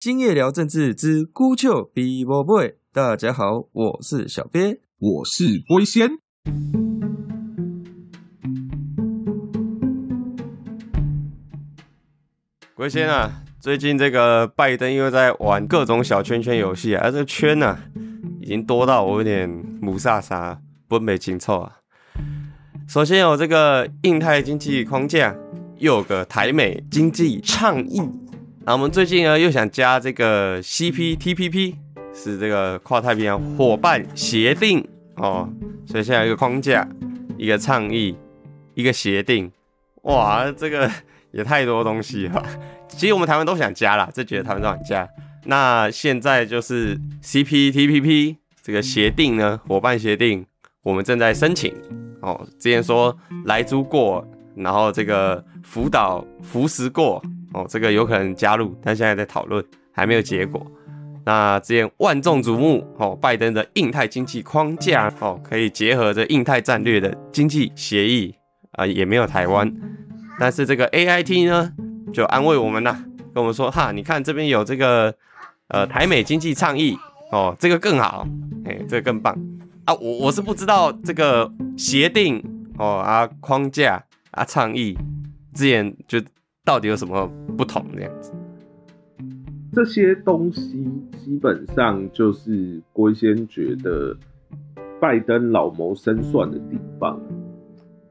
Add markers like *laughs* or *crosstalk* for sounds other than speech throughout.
今夜聊政治之孤丘比伯 boy，大家好，我是小鳖，我是龟仙。龟仙啊，最近这个拜登又在玩各种小圈圈游戏啊，这个圈呢已经多到我有点母萨萨不美情凑啊。首先有这个印太经济框架，又有个台美经济倡议。那我们最近呢又想加这个 CPTPP，是这个跨太平洋伙伴协定哦，所以现在一个框架，一个倡议，一个协定，哇，这个 *laughs* 也太多东西了。其实我们台湾都想加啦，这几个台湾都想加。那现在就是 CPTPP 这个协定呢，伙伴协定，我们正在申请哦。之前说来租过，然后这个辅导扶持过。哦，这个有可能加入，但现在在讨论，还没有结果。那之前万众瞩目哦，拜登的印太经济框架哦，可以结合这印太战略的经济协议啊，也没有台湾。但是这个 A I T 呢，就安慰我们呐，跟我们说哈，你看这边有这个呃台美经济倡议哦，这个更好，哎，这个更棒啊。我我是不知道这个协定哦啊框架啊倡议之前就。到底有什么不同？这样子，这些东西基本上就是龟先觉得拜登老谋深算的地方。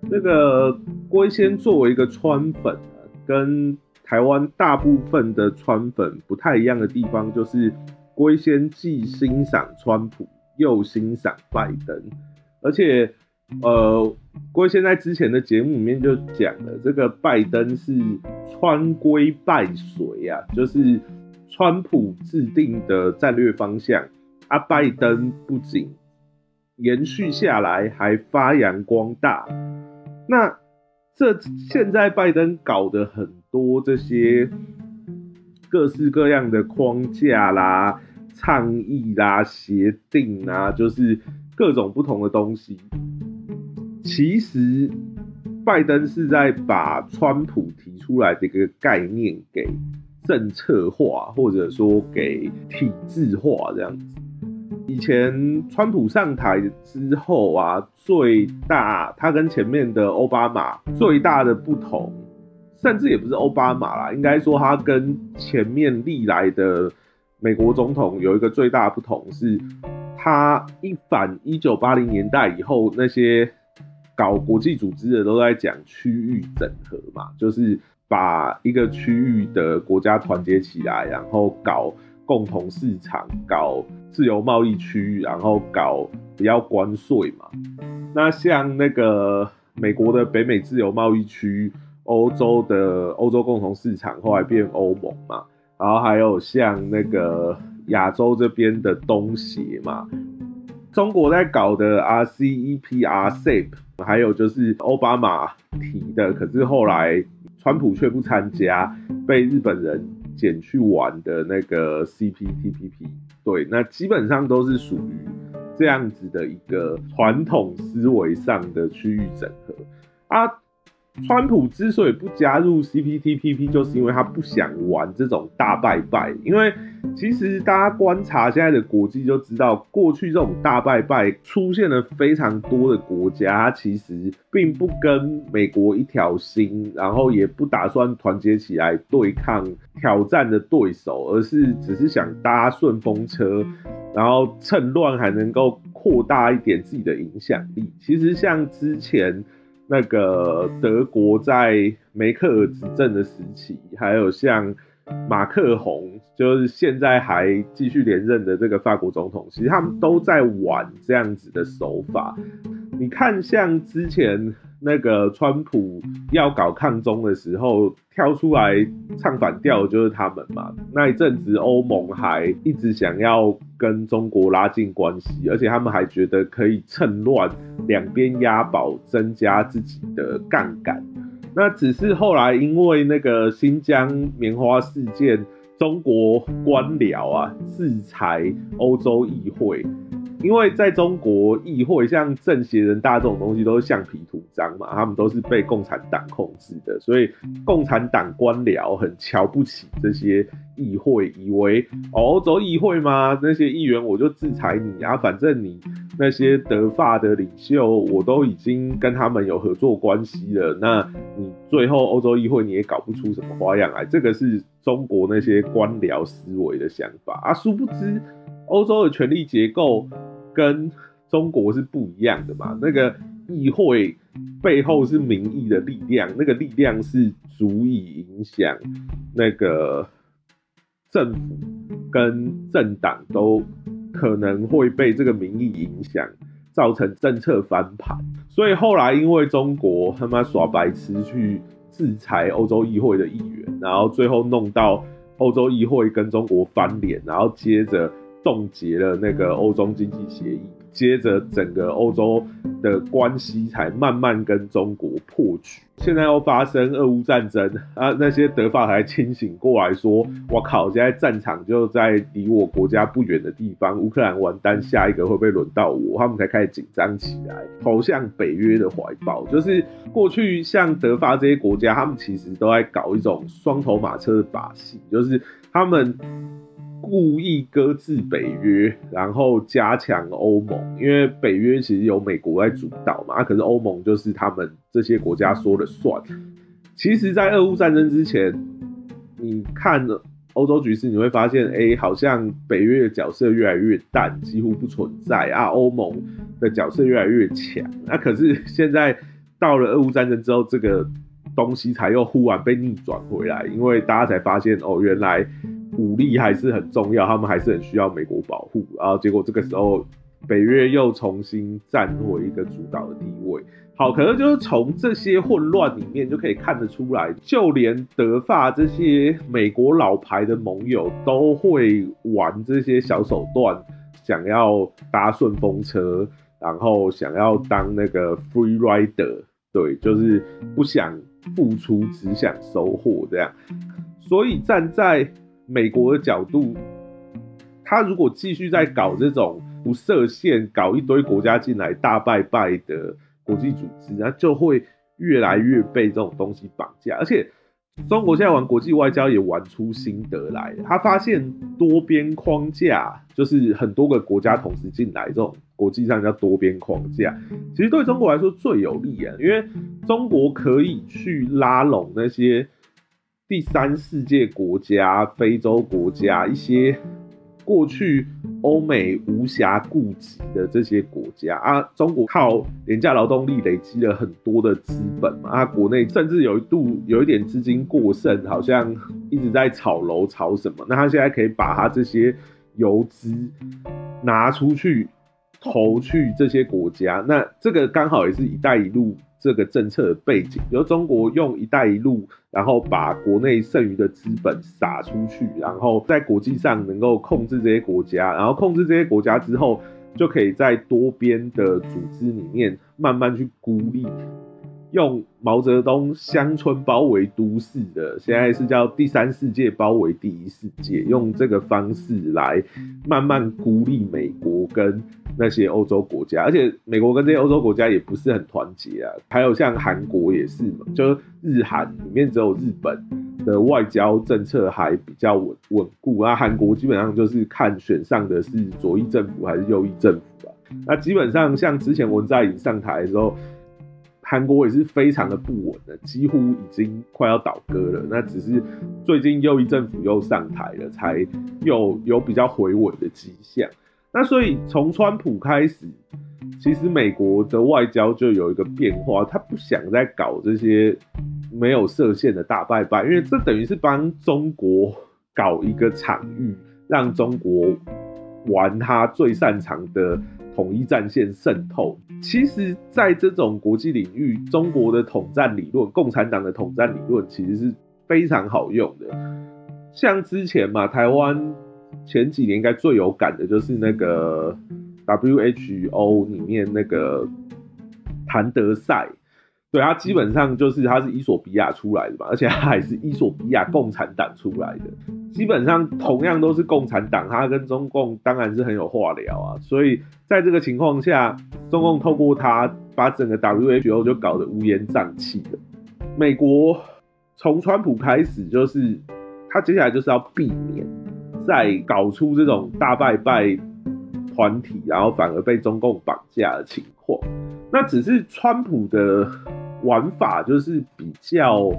那个龟先作为一个川粉，跟台湾大部分的川粉不太一样的地方，就是龟先既欣赏川普，又欣赏拜登，而且。呃，过现在之前的节目里面就讲了，这个拜登是川规败水啊，就是川普制定的战略方向，啊，拜登不仅延续下来，还发扬光大。那这现在拜登搞的很多这些各式各样的框架啦、倡议啦、协定啊，就是各种不同的东西。其实，拜登是在把川普提出来的一个概念给政策化，或者说给体制化这样子。以前川普上台之后啊，最大他跟前面的奥巴马最大的不同，甚至也不是奥巴马啦，应该说他跟前面历来的美国总统有一个最大不同是，他一反一九八零年代以后那些。搞国际组织的都在讲区域整合嘛，就是把一个区域的国家团结起来，然后搞共同市场，搞自由贸易区，然后搞不要关税嘛。那像那个美国的北美自由贸易区，欧洲的欧洲共同市场后来变欧盟嘛，然后还有像那个亚洲这边的东协嘛。中国在搞的 RCEP、RCEP，还有就是奥巴马提的，可是后来川普却不参加，被日本人捡去玩的那个 CPTPP。对，那基本上都是属于这样子的一个传统思维上的区域整合啊。川普之所以不加入 CPTPP，就是因为他不想玩这种大拜拜。因为其实大家观察现在的国际就知道，过去这种大拜拜出现了非常多的国家，其实并不跟美国一条心，然后也不打算团结起来对抗挑战的对手，而是只是想搭顺风车，然后趁乱还能够扩大一点自己的影响力。其实像之前。那个德国在梅克尔执政的时期，还有像马克宏，就是现在还继续连任的这个法国总统，其实他们都在玩这样子的手法。你看，像之前。那个川普要搞抗中的时候，跳出来唱反调就是他们嘛。那一阵子，欧盟还一直想要跟中国拉近关系，而且他们还觉得可以趁乱两边押宝，增加自己的杠杆。那只是后来因为那个新疆棉花事件，中国官僚啊制裁欧洲议会。因为在中国议会，像政协人大这种东西都是橡皮图章嘛，他们都是被共产党控制的，所以共产党官僚很瞧不起这些议会，以为欧洲议会吗？那些议员我就制裁你啊，反正你那些德法的领袖我都已经跟他们有合作关系了，那你最后欧洲议会你也搞不出什么花样来，这个是中国那些官僚思维的想法啊，殊不知欧洲的权力结构跟。中国是不一样的嘛？那个议会背后是民意的力量，那个力量是足以影响那个政府跟政党都可能会被这个民意影响，造成政策翻盘。所以后来因为中国他妈耍白痴去制裁欧洲议会的议员，然后最后弄到欧洲议会跟中国翻脸，然后接着冻结了那个欧中经济协议。接着，整个欧洲的关系才慢慢跟中国破局。现在又发生俄乌战争啊，那些德法才清醒过来，说：“我靠，现在战场就在离我国家不远的地方，乌克兰完蛋，下一个会不会轮到我？”他们才开始紧张起来，投向北约的怀抱。就是过去像德法这些国家，他们其实都在搞一种双头马车的把戏，就是他们。故意搁置北约，然后加强欧盟，因为北约其实由美国在主导嘛，可是欧盟就是他们这些国家说了算。其实，在俄乌战争之前，你看欧洲局势，你会发现，哎，好像北约的角色越来越淡，几乎不存在啊，欧盟的角色越来越强。那可是现在到了俄乌战争之后，这个东西才又忽然被逆转回来，因为大家才发现，哦，原来。武力还是很重要，他们还是很需要美国保护。然后结果这个时候，北约又重新站回一个主导的地位。好，可能就是从这些混乱里面就可以看得出来，就连德法这些美国老牌的盟友都会玩这些小手段，想要搭顺风车，然后想要当那个 free rider，对，就是不想付出，只想收获这样。所以站在美国的角度，他如果继续在搞这种不设限、搞一堆国家进来大拜拜的国际组织，那就会越来越被这种东西绑架。而且，中国现在玩国际外交也玩出心得来，他发现多边框架就是很多个国家同时进来，这种国际上叫多边框架，其实对中国来说最有利啊，因为中国可以去拉拢那些。第三世界国家、非洲国家，一些过去欧美无暇顾及的这些国家啊，中国靠廉价劳动力累积了很多的资本嘛，啊，国内甚至有一度有一点资金过剩，好像一直在炒楼、炒什么，那他现在可以把他这些游资拿出去投去这些国家，那这个刚好也是一带一路。这个政策的背景，比如中国用“一带一路”，然后把国内剩余的资本撒出去，然后在国际上能够控制这些国家，然后控制这些国家之后，就可以在多边的组织里面慢慢去孤立。用毛泽东乡村包围都市的，现在是叫第三世界包围第一世界，用这个方式来慢慢孤立美国跟那些欧洲国家，而且美国跟这些欧洲国家也不是很团结啊。还有像韩国也是嘛，就日韩里面只有日本的外交政策还比较稳稳固啊，韩国基本上就是看选上的是左翼政府还是右翼政府啊。那基本上像之前文在寅上台的时候。韩国也是非常的不稳的，几乎已经快要倒戈了。那只是最近右翼政府又上台了，才又有比较回稳的迹象。那所以从川普开始，其实美国的外交就有一个变化，他不想再搞这些没有设限的大拜拜，因为这等于是帮中国搞一个场域，让中国玩他最擅长的。统一战线渗透，其实，在这种国际领域，中国的统战理论、共产党的统战理论，其实是非常好用的。像之前嘛，台湾前几年应该最有感的就是那个 WHO 里面那个谭德赛，对他基本上就是他是伊索比亚出来的嘛，而且他还是伊索比亚共产党出来的。基本上同样都是共产党，他跟中共当然是很有话聊啊。所以在这个情况下，中共透过他把整个 WHO 就搞得乌烟瘴气的。美国从川普开始，就是他接下来就是要避免再搞出这种大拜拜团体，然后反而被中共绑架的情况。那只是川普的玩法就是比较。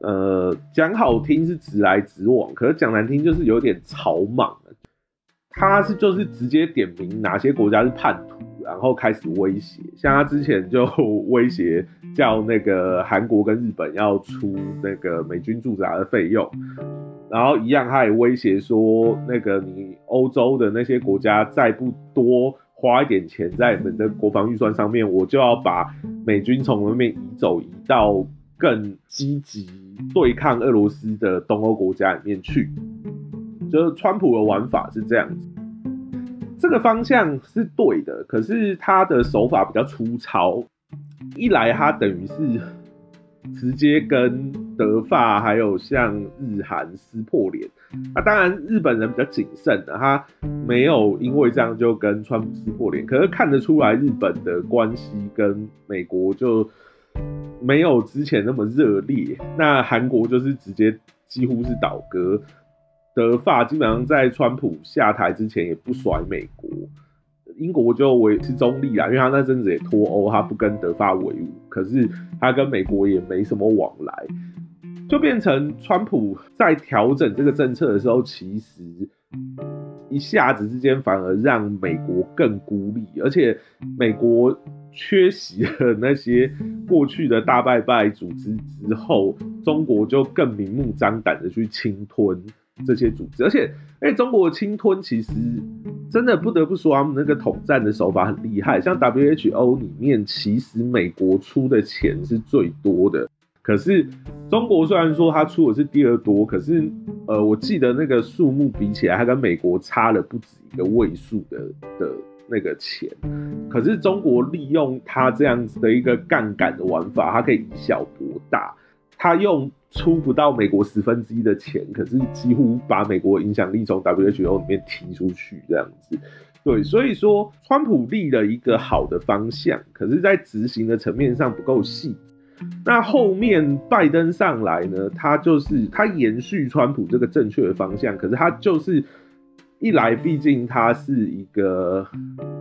呃，讲好听是直来直往，可是讲难听就是有点草莽他是就是直接点名哪些国家是叛徒，然后开始威胁。像他之前就威胁叫那个韩国跟日本要出那个美军驻扎的费用，然后一样他也威胁说，那个你欧洲的那些国家再不多花一点钱在你们的国防预算上面，我就要把美军从那边移走，移到。更积极对抗俄罗斯的东欧国家里面去，就是川普的玩法是这样子，这个方向是对的，可是他的手法比较粗糙。一来他等于是直接跟德法还有像日韩撕破脸，那当然日本人比较谨慎的，他没有因为这样就跟川普撕破脸，可是看得出来日本的关系跟美国就。没有之前那么热烈，那韩国就是直接几乎是倒戈，德法基本上在川普下台之前也不甩美国，英国就维持中立啦，因为他那阵子也脱欧，他不跟德法为伍，可是他跟美国也没什么往来，就变成川普在调整这个政策的时候，其实一下子之间反而让美国更孤立，而且美国。缺席了那些过去的大拜拜组织之后，中国就更明目张胆的去侵吞这些组织，而且，哎，中国侵吞其实真的不得不说，他们那个统战的手法很厉害。像 WHO 里面，其实美国出的钱是最多的，可是中国虽然说它出的是第二多，可是，呃，我记得那个数目比起来，它跟美国差了不止一个位数的的。那个钱，可是中国利用它这样子的一个杠杆的玩法，它可以以小博大。它用出不到美国十分之一的钱，可是几乎把美国影响力从 WHO 里面踢出去，这样子。对，所以说川普立了一个好的方向，可是，在执行的层面上不够细。那后面拜登上来呢，他就是他延续川普这个正确的方向，可是他就是。一来，毕竟他是一个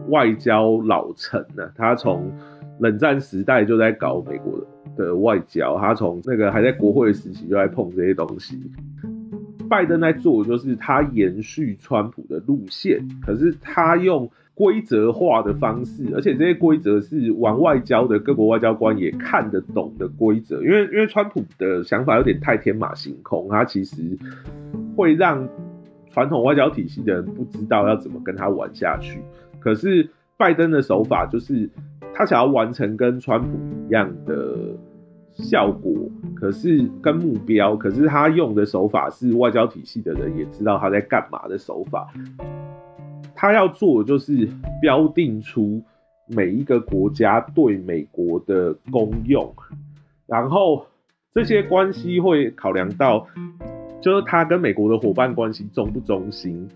外交老臣呢，他从冷战时代就在搞美国的外交，他从那个还在国会时期就在碰这些东西。拜登在做的，就是他延续川普的路线，可是他用规则化的方式，而且这些规则是玩外交的各国外交官也看得懂的规则，因为因为川普的想法有点太天马行空，他其实会让。传统外交体系的人不知道要怎么跟他玩下去，可是拜登的手法就是他想要完成跟川普一样的效果，可是跟目标，可是他用的手法是外交体系的人也知道他在干嘛的手法。他要做的就是标定出每一个国家对美国的功用，然后这些关系会考量到。就是他跟美国的伙伴关系忠不忠心，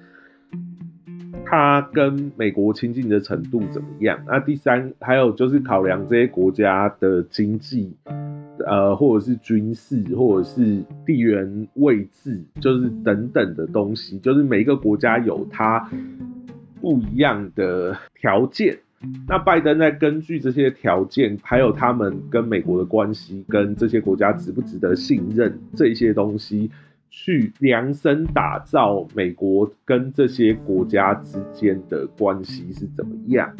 他跟美国亲近的程度怎么样？那第三，还有就是考量这些国家的经济，呃，或者是军事，或者是地缘位置，就是等等的东西，就是每一个国家有它不一样的条件。那拜登在根据这些条件，还有他们跟美国的关系，跟这些国家值不值得信任这些东西。去量身打造美国跟这些国家之间的关系是怎么样？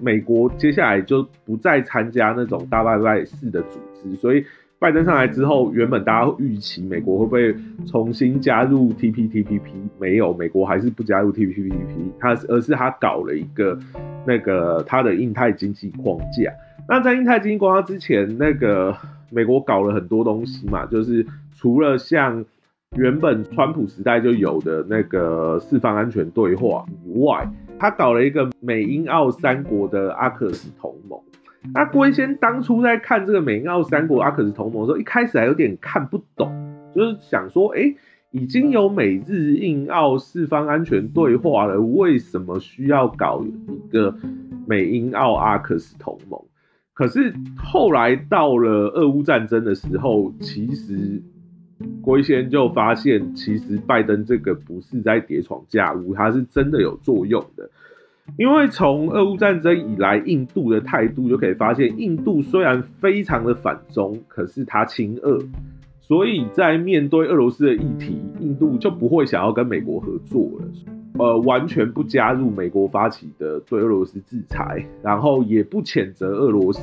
美国接下来就不再参加那种大拜拜式的组织，所以拜登上来之后，原本大家预期美国会不会重新加入 TPTPP？没有，美国还是不加入 TPTPP，他而是他搞了一个那个他的印太经济框架。那在印太经济框架之前，那个美国搞了很多东西嘛，就是除了像原本川普时代就有的那个四方安全对话以外，他搞了一个美英澳三国的阿克斯同盟。那龟先当初在看这个美英澳三国阿克斯同盟的时候，一开始还有点看不懂，就是想说，哎，已经有美日印澳四方安全对话了，为什么需要搞一个美英澳阿克斯同盟？可是后来到了俄乌战争的时候，其实龟先就发现，其实拜登这个不是在叠床架屋，他是真的有作用的。因为从俄乌战争以来，印度的态度就可以发现，印度虽然非常的反中，可是他亲俄。所以在面对俄罗斯的议题，印度就不会想要跟美国合作了，呃，完全不加入美国发起的对俄罗斯制裁，然后也不谴责俄罗斯，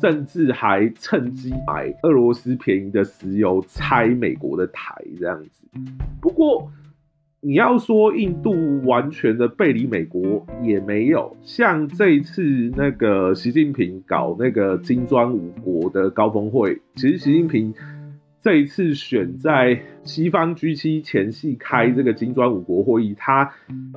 甚至还趁机买俄罗斯便宜的石油，拆美国的台这样子。不过你要说印度完全的背离美国也没有，像这一次那个习近平搞那个金砖五国的高峰会，其实习近平。这一次选在西方 G7 前夕开这个金砖五国会议，他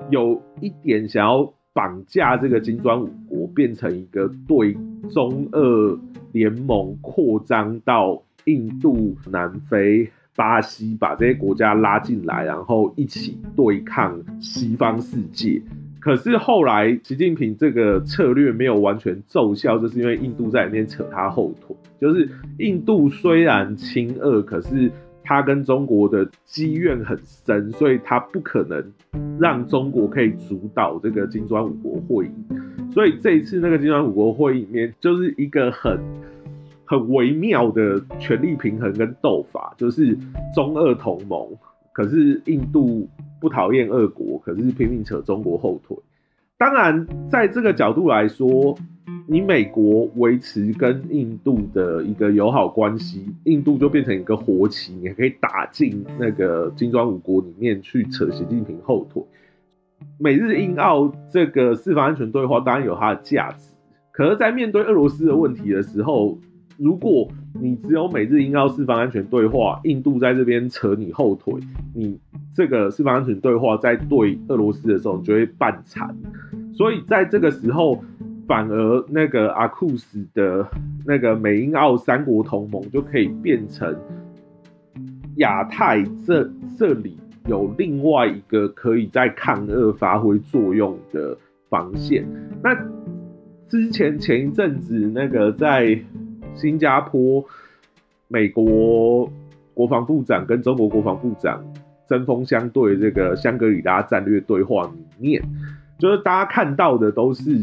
有一点想要绑架这个金砖五国，变成一个对中俄联盟扩张到印度、南非、巴西，把这些国家拉进来，然后一起对抗西方世界。可是后来，习近平这个策略没有完全奏效，就是因为印度在里面扯他后腿。就是印度虽然亲俄，可是他跟中国的积怨很深，所以他不可能让中国可以主导这个金砖五国会议。所以这一次那个金砖五国会议里面，就是一个很很微妙的权力平衡跟斗法，就是中俄同盟，可是印度。不讨厌俄国，可是拼命扯中国后腿。当然，在这个角度来说，你美国维持跟印度的一个友好关系，印度就变成一个活棋，你还可以打进那个金砖五国里面去扯习近平后腿。美日印澳这个四方安全对话当然有它的价值，可是，在面对俄罗斯的问题的时候，如果你只有美日英澳四方安全对话，印度在这边扯你后腿，你这个四方安全对话在对俄罗斯的时候，你就会半残。所以在这个时候，反而那个阿库斯的那个美英澳三国同盟就可以变成亚太这这里有另外一个可以在抗俄发挥作用的防线。那之前前一阵子那个在。新加坡、美国国防部长跟中国国防部长针锋相对，这个香格里拉战略对话里面，就是大家看到的都是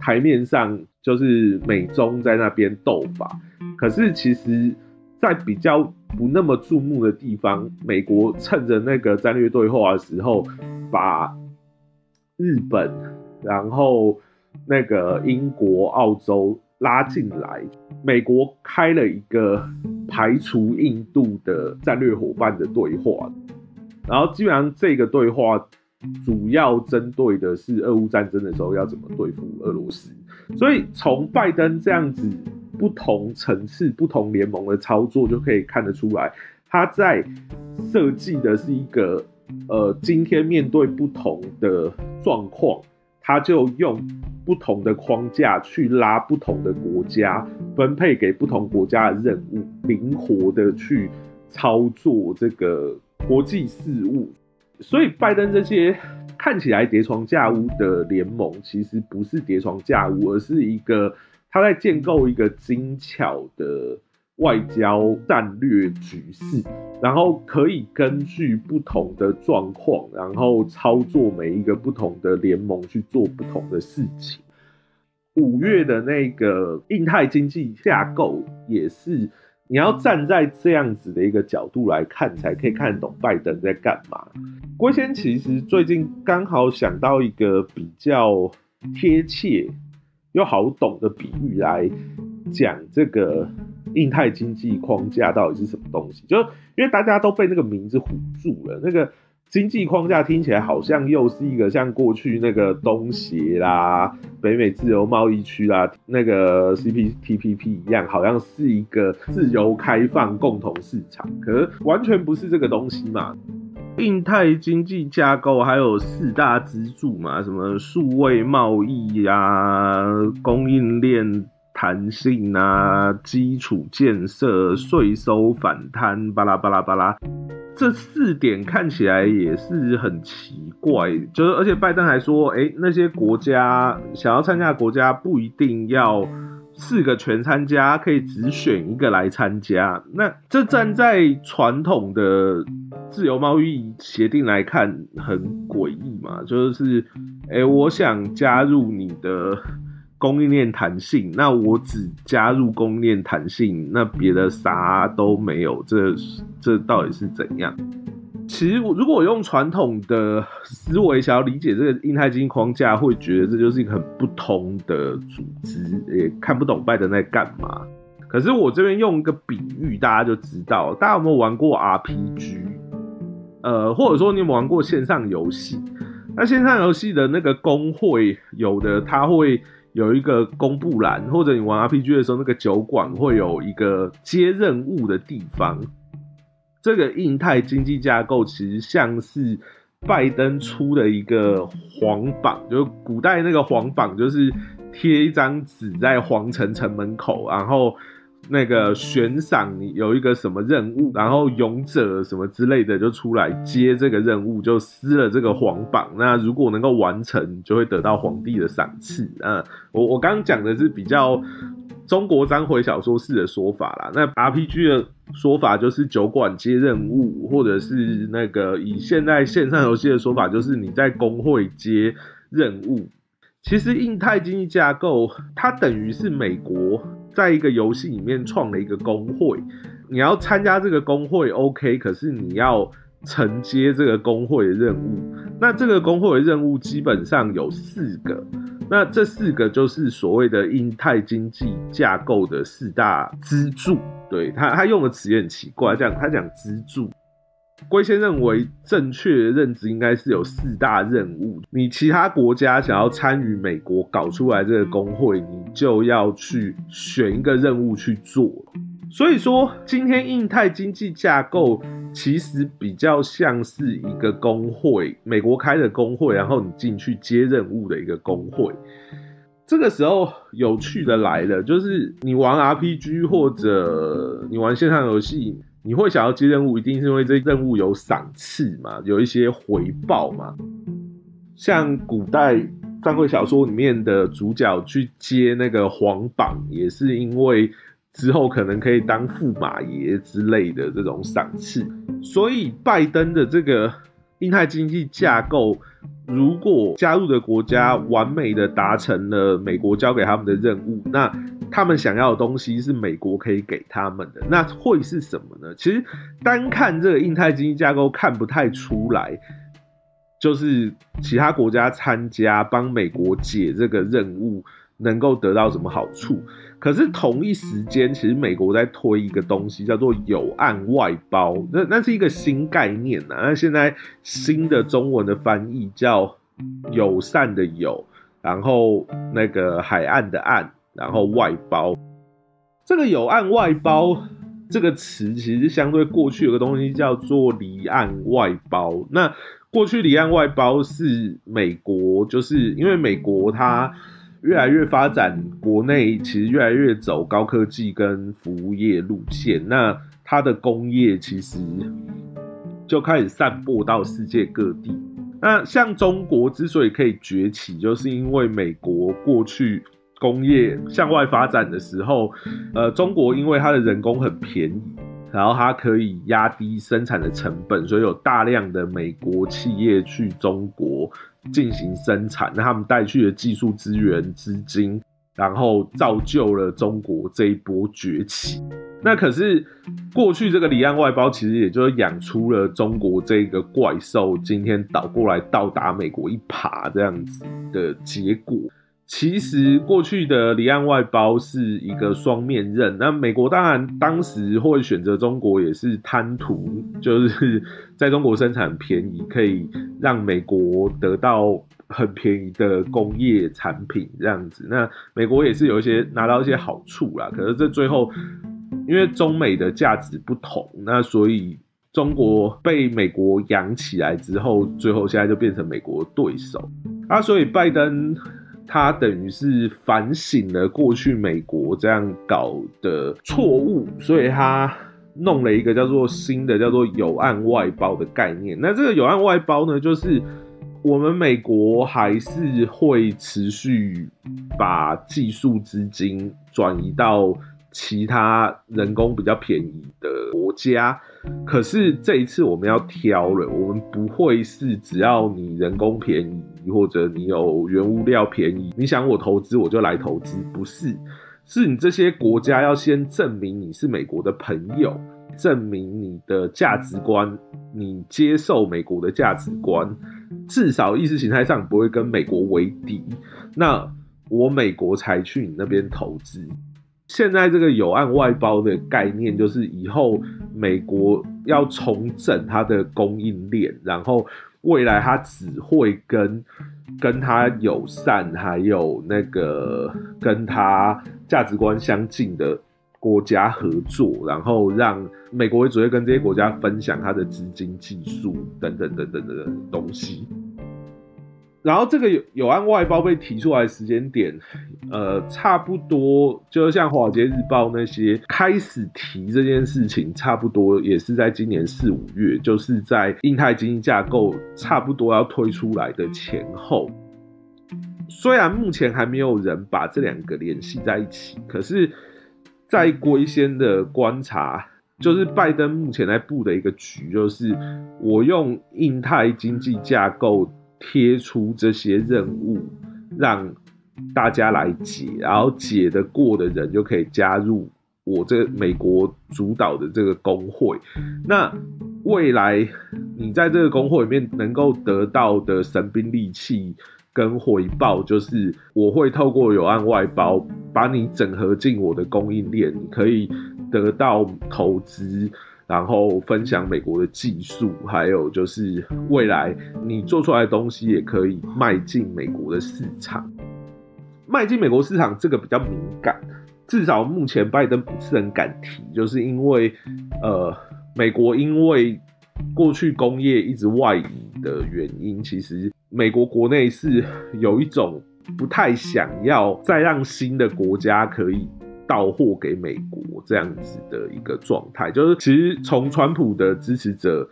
台面上就是美中在那边斗法，可是其实，在比较不那么注目的地方，美国趁着那个战略对话的时候，把日本、然后那个英国、澳洲。拉进来，美国开了一个排除印度的战略伙伴的对话，然后基本上这个对话主要针对的是俄乌战争的时候要怎么对付俄罗斯。所以从拜登这样子不同层次、不同联盟的操作就可以看得出来，他在设计的是一个呃，今天面对不同的状况，他就用。不同的框架去拉不同的国家，分配给不同国家的任务，灵活的去操作这个国际事务。所以，拜登这些看起来叠床架屋的联盟，其实不是叠床架屋，而是一个他在建构一个精巧的。外交战略局势，然后可以根据不同的状况，然后操作每一个不同的联盟去做不同的事情。五月的那个印太经济架构也是，你要站在这样子的一个角度来看，才可以看懂拜登在干嘛。郭先其实最近刚好想到一个比较贴切又好懂的比喻来讲这个。印太经济框架到底是什么东西？就因为大家都被那个名字唬住了，那个经济框架听起来好像又是一个像过去那个东协啦、北美自由贸易区啦、那个 CPTPP 一样，好像是一个自由开放共同市场，可是完全不是这个东西嘛。印太经济架构还有四大支柱嘛，什么数位贸易呀、供应链。弹性啊、基础建设、税收反贪，巴拉巴拉巴拉，这四点看起来也是很奇怪。就是而且拜登还说，哎，那些国家想要参加的国家不一定要。四个全参加，可以只选一个来参加。那这站在传统的自由贸易协定来看，很诡异嘛？就是，哎，我想加入你的供应链弹性，那我只加入供应链弹性，那别的啥都没有。这这到底是怎样？其实，如果我用传统的思维想要理解这个印太经济框架，会觉得这就是一个很不通的组织，也看不懂拜登在干嘛。可是我这边用一个比喻，大家就知道，大家有没有玩过 RPG？呃，或者说你有玩过线上游戏？那线上游戏的那个工会，有的它会有一个公布栏，或者你玩 RPG 的时候，那个酒馆会有一个接任务的地方。这个印太经济架构其实像是拜登出的一个皇榜，就是古代那个皇榜，就是贴一张纸在皇城城门口，然后那个悬赏有一个什么任务，然后勇者什么之类的就出来接这个任务，就撕了这个黄榜。那如果能够完成，就会得到皇帝的赏赐。啊，我我刚刚讲的是比较。中国章回小说式的说法啦，那 RPG 的说法就是酒馆接任务，或者是那个以现在线上游戏的说法，就是你在工会接任务。其实印太经济架构它等于是美国在一个游戏里面创了一个工会，你要参加这个工会 OK，可是你要承接这个工会的任务。那这个工会的任务基本上有四个。那这四个就是所谓的印太经济架构的四大支柱，对他他用的词也很奇怪，这样他讲支柱。龟先认为正确的认知应该是有四大任务，你其他国家想要参与美国搞出来这个工会，你就要去选一个任务去做。所以说，今天印太经济架构其实比较像是一个工会，美国开的工会，然后你进去接任务的一个工会。这个时候有趣的来了，就是你玩 RPG 或者你玩线上游戏，你会想要接任务，一定是因为这任务有赏赐嘛，有一些回报嘛。像古代战国小说里面的主角去接那个皇榜，也是因为。之后可能可以当驸马爷之类的这种赏赐，所以拜登的这个印太经济架构，如果加入的国家完美的达成了美国交给他们的任务，那他们想要的东西是美国可以给他们的，那会是什么呢？其实单看这个印太经济架构看不太出来，就是其他国家参加帮美国解这个任务。能够得到什么好处？可是同一时间，其实美国在推一个东西，叫做友岸外包。那那是一个新概念呐。那现在新的中文的翻译叫友善的友，然后那个海岸的岸，然后外包。这个友岸外包这个词，其实相对过去有个东西叫做离岸外包。那过去离岸外包是美国，就是因为美国它。越来越发展，国内其实越来越走高科技跟服务业路线，那它的工业其实就开始散播到世界各地。那像中国之所以可以崛起，就是因为美国过去工业向外发展的时候，呃，中国因为它的人工很便宜，然后它可以压低生产的成本，所以有大量的美国企业去中国。进行生产，那他们带去的技术资源、资金，然后造就了中国这一波崛起。那可是过去这个离岸外包，其实也就是养出了中国这个怪兽，今天倒过来到达美国一耙这样子的结果。其实过去的离岸外包是一个双面刃。那美国当然当时会选择中国，也是贪图就是在中国生产便宜，可以让美国得到很便宜的工业产品这样子。那美国也是有一些拿到一些好处啦。可是这最后因为中美的价值不同，那所以中国被美国养起来之后，最后现在就变成美国对手啊。所以拜登。他等于是反省了过去美国这样搞的错误，所以他弄了一个叫做新的叫做有案外包的概念。那这个有案外包呢，就是我们美国还是会持续把技术资金转移到。其他人工比较便宜的国家，可是这一次我们要挑了，我们不会是只要你人工便宜或者你有原物料便宜，你想我投资我就来投资，不是，是你这些国家要先证明你是美国的朋友，证明你的价值观，你接受美国的价值观，至少意识形态上不会跟美国为敌，那我美国才去你那边投资。现在这个有岸外包的概念，就是以后美国要重整它的供应链，然后未来它只会跟跟它友善，还有那个跟它价值观相近的国家合作，然后让美国只会跟这些国家分享它的资金、技术等等等等的东西。然后这个有有案外包被提出来的时间点，呃，差不多就像华尔街日报那些开始提这件事情，差不多也是在今年四五月，就是在印太经济架构差不多要推出来的前后。虽然目前还没有人把这两个联系在一起，可是，在龟仙的观察，就是拜登目前在布的一个局，就是我用印太经济架构。贴出这些任务，让大家来解，然后解得过的人就可以加入我这美国主导的这个工会。那未来你在这个工会里面能够得到的神兵利器跟回报，就是我会透过有案外包把你整合进我的供应链，你可以得到投资。然后分享美国的技术，还有就是未来你做出来的东西也可以迈进美国的市场。迈进美国市场这个比较敏感，至少目前拜登不是很敢提，就是因为呃，美国因为过去工业一直外移的原因，其实美国国内是有一种不太想要再让新的国家可以。到货给美国这样子的一个状态，就是其实从川普的支持者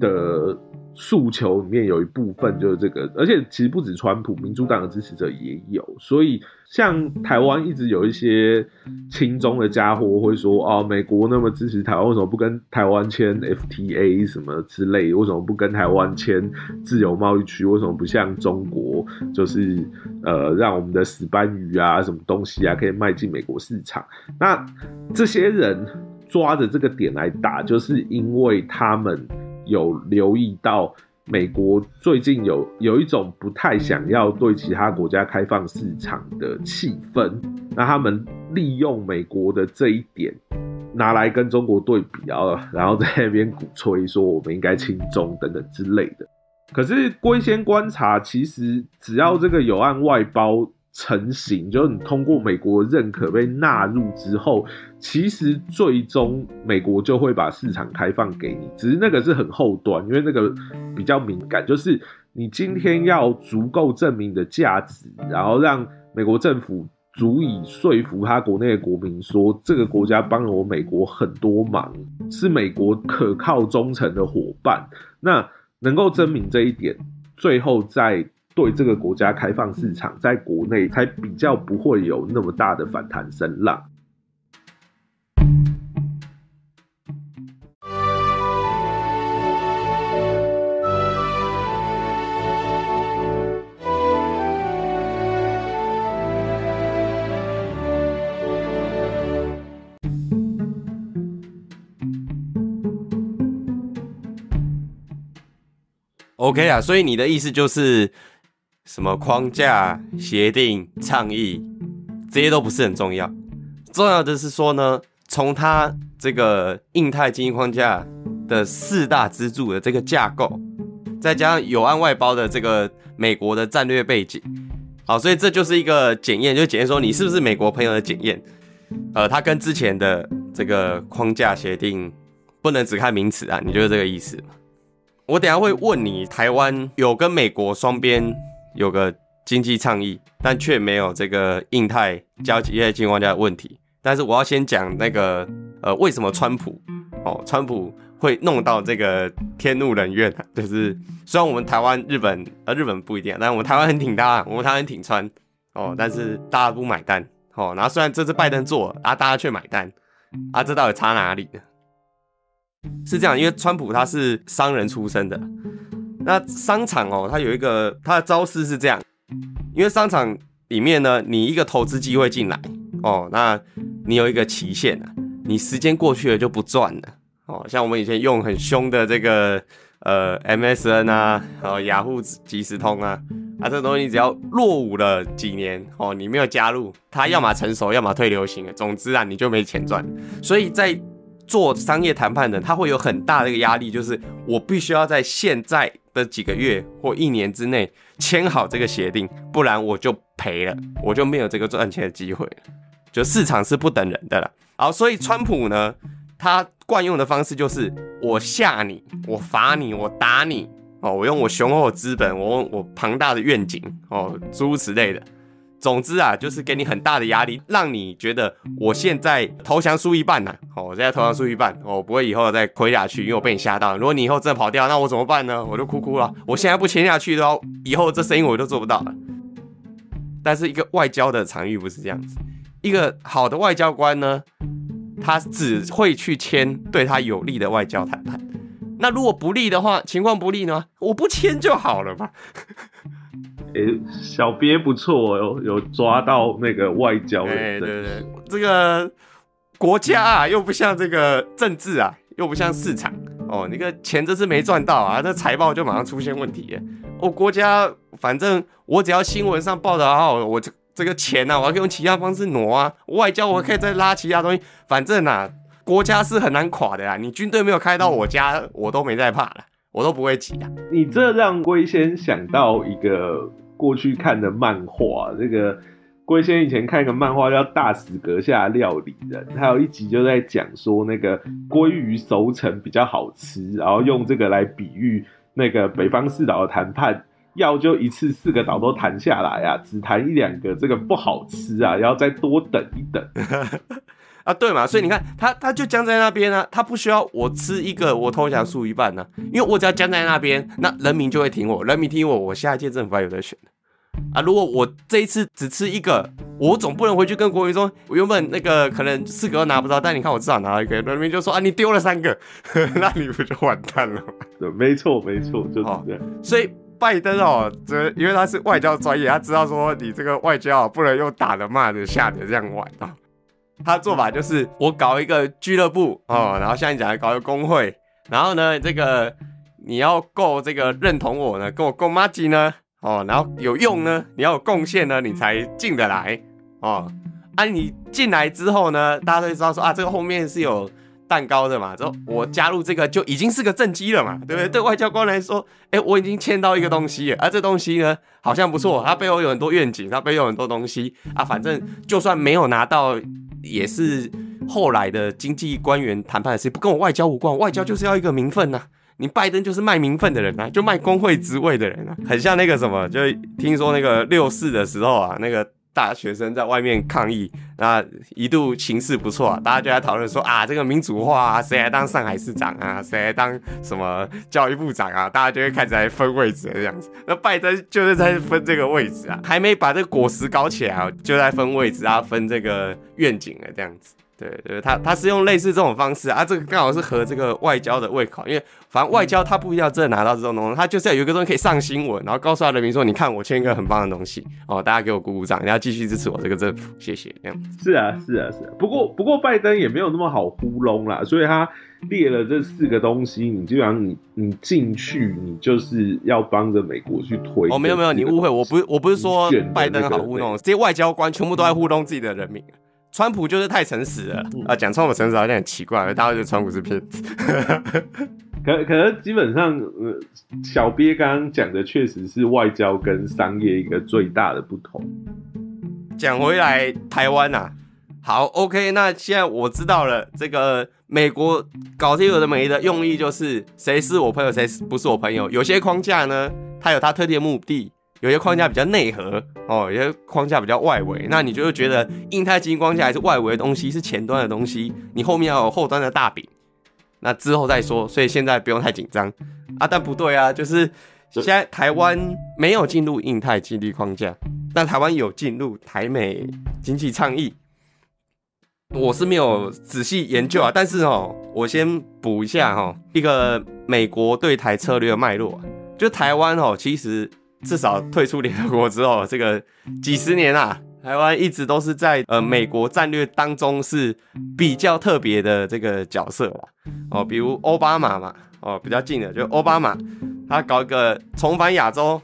的诉求里面有一部分就是这个，而且其实不止川普，民主党的支持者也有，所以。像台湾一直有一些亲中的家伙会说：“哦，美国那么支持台湾，为什么不跟台湾签 FTA 什么之类？为什么不跟台湾签自由贸易区？为什么不像中国，就是呃，让我们的石斑鱼啊，什么东西啊，可以卖进美国市场？”那这些人抓着这个点来打，就是因为他们有留意到。美国最近有有一种不太想要对其他国家开放市场的气氛，那他们利用美国的这一点拿来跟中国对比啊，然后在那边鼓吹说我们应该轻中等等之类的。可是龟先观察，其实只要这个有案外包。成型，就是你通过美国认可被纳入之后，其实最终美国就会把市场开放给你。只是那个是很后端，因为那个比较敏感，就是你今天要足够证明的价值，然后让美国政府足以说服他国内的国民说，这个国家帮了我美国很多忙，是美国可靠忠诚的伙伴。那能够证明这一点，最后再。对这个国家开放市场，在国内才比较不会有那么大的反弹声浪。OK 啊，所以你的意思就是。什么框架、协定、倡议，这些都不是很重要。重要的是说呢，从它这个印太经济框架的四大支柱的这个架构，再加上有案外包的这个美国的战略背景，好，所以这就是一个检验，就检验说你是不是美国朋友的检验。呃，它跟之前的这个框架协定不能只看名词啊，你就是这个意思我等下会问你，台湾有跟美国双边。有个经济倡议，但却没有这个印太交际业情况下的问题。但是我要先讲那个呃，为什么川普哦，川普会弄到这个天怒人怨？*laughs* 就是虽然我们台湾、日本呃，日本不一定，但我们台湾很挺他，我们台湾挺川哦，但是大家不买单哦。然后虽然这次拜登做啊，大家却买单啊，这到底差哪里呢？是这样，因为川普他是商人出身的，那商场哦，它有一个它的招式是这样，因为商场里面呢，你一个投资机会进来哦，那你有一个期限啊，你时间过去了就不赚了哦。像我们以前用很凶的这个呃 MSN 啊，然后雅虎即时通啊，啊这东西只要落伍了几年哦，你没有加入，它要么成熟，要么退流行总之啊，你就没钱赚。所以在做商业谈判的，他会有很大的一个压力，就是我必须要在现在的几个月或一年之内签好这个协定，不然我就赔了，我就没有这个赚钱的机会了。就市场是不等人的了，好，所以川普呢，他惯用的方式就是我吓你，我罚你，我打你，哦，我用我雄厚的资本，我用我庞大的愿景，哦，诸如此类的。总之啊，就是给你很大的压力，让你觉得我现在投降输一半呐，哦，我现在投降输一半，我不会以后再亏下去，因为我被你吓到。如果你以后真的跑掉，那我怎么办呢？我就哭哭了。我现在不签下去的话，以后这生意我都做不到了。但是一个外交的场域不是这样子。一个好的外交官呢，他只会去签对他有利的外交谈判。那如果不利的话，情况不利呢，我不签就好了嘛。哎，小鳖不错，有有抓到那个外交的。对对对，这个国家啊，又不像这个政治啊，又不像市场哦。那个钱这次没赚到啊，这财报就马上出现问题。哦，国家反正我只要新闻上报道好，我这。这个钱呢，我可以用其他方式挪啊，外交我可以再拉其他东西，反正呐，国家是很难垮的呀。你军队没有开到我家，我都没在怕了，我都不会急的。你这让龟仙想到一个过去看的漫画，这个龟仙以前看一个漫画叫《大死阁下料理人》，还有一集就在讲说那个鲑鱼熟成比较好吃，然后用这个来比喻那个北方四岛的谈判。要就一次四个岛都谈下来啊，只谈一两个这个不好吃啊，要再多等一等 *laughs* 啊，对嘛？所以你看他他就僵在那边啊，他不需要我吃一个我投降输一半呢，因为我只要僵在那边，那人民就会听我，人民听我，我下一届政府还有得选啊。如果我这一次只吃一个，我总不能回去跟国民说，我原本那个可能四个都拿不到，但你看我至少拿了一个，人民就说啊，你丢了三个，*laughs* 那你不就完蛋了吗？对，没错没错，就是这样。所以。拜登哦，这因为他是外交专业，他知道说你这个外交不能用打的、骂的、吓的这样玩啊。他的做法就是我搞一个俱乐部哦，然后像你讲的搞一个工会，然后呢，这个你要够这个认同我呢，跟我够 m a 呢哦，然后有用呢，你要有贡献呢，你才进得来哦。啊，你进来之后呢，大家都知道说啊，这个后面是有。蛋糕的嘛，之后我加入这个就已经是个正机了嘛，对不对？对外交官来说，哎，我已经签到一个东西，而这东西呢好像不错，它背后有很多愿景，它背后有很多东西啊。反正就算没有拿到，也是后来的经济官员谈判的事，不跟我外交无关。外交就是要一个名分呐，你拜登就是卖名分的人呐，就卖工会职位的人呐，很像那个什么，就听说那个六四的时候啊，那个。大学生在外面抗议，那一度形势不错，大家就在讨论说啊，这个民主化啊，谁来当上海市长啊，谁来当什么教育部长啊，大家就会开始来分位置这样子。那拜登就是在分这个位置啊，还没把这个果实搞起来啊，就在分位置啊，分这个愿景了这样子。对对，他他是用类似这种方式啊，这个刚好是合这个外交的胃口，因为反正外交他不一定要真的拿到这种东西，他就是要有一个东西可以上新闻，然后告诉他人民说，你看我签一个很棒的东西哦，大家给我鼓鼓掌，你要继续支持我这个政府，谢谢。这样是啊是啊是啊，不过不过拜登也没有那么好糊弄啦，所以他列了这四个东西，你基本上你你进去，你就是要帮着美国去推。哦，没有没有，你误会，我不是我不是说拜登好糊弄，这些外交官全部都在糊弄自己的人民。川普就是太诚实了啊！讲川普诚实好像很奇怪，大家觉得川普是骗子。*laughs* 可可能基本上，呃，小鳖刚刚讲的确实是外交跟商业一个最大的不同。讲回来，台湾呐，好，OK，那现在我知道了，这个美国搞这个的没的用意就是谁是我朋友，谁不是我朋友。有些框架呢，它有它特定的目的，有些框架比较内核哦，有些框架比较外围。那你就会觉得印太经济框架还是外围的东西，是前端的东西，你后面要有后端的大饼。那之后再说，所以现在不用太紧张啊。但不对啊，*laughs* 就是现在台湾没有进入印太经济框架，但台湾有进入台美经济倡议。我是没有仔细研究啊，但是哦，我先补一下哈，一个美国对台策略的脉络，就台湾哦，其实至少退出联合国之后，这个几十年啊，台湾一直都是在呃美国战略当中是比较特别的这个角色啦。哦，比如奥巴马嘛，哦比较近的就奥巴马，他搞一个重返亚洲，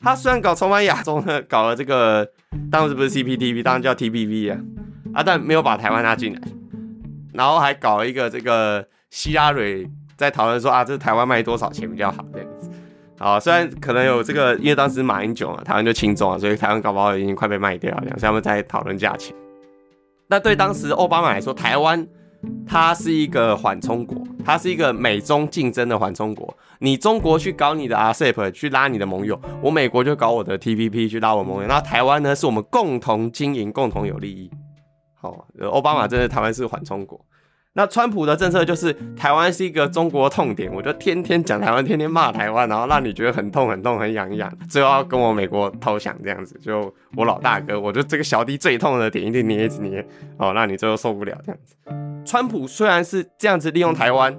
他虽然搞重返亚洲呢，搞了这个当时不是 CPTP，当然叫 TPP 啊。啊，但没有把台湾拉进来，然后还搞一个这个希拉蕊在讨论说啊，这台湾卖多少钱比较好对。啊，虽然可能有这个，因为当时马英九嘛，台湾就轻重啊，所以台湾搞不好已经快被卖掉了，所以他们在讨论价钱。那对当时奥巴马来说，台湾它是一个缓冲国，它是一个美中竞争的缓冲国。你中国去搞你的 RCEP 去拉你的盟友，我美国就搞我的 TPP 去拉我盟友。那台湾呢，是我们共同经营，共同有利益。好，奥巴马真的台湾是缓冲国。那川普的政策就是台湾是一个中国痛点，我就天天讲台湾，天天骂台湾，然后让你觉得很痛很痛很痒痒，最后要跟我美国投降这样子。就我老大哥，我就这个小弟最痛的点一定捏一直捏，哦，让你最后受不了这样子。川普虽然是这样子利用台湾，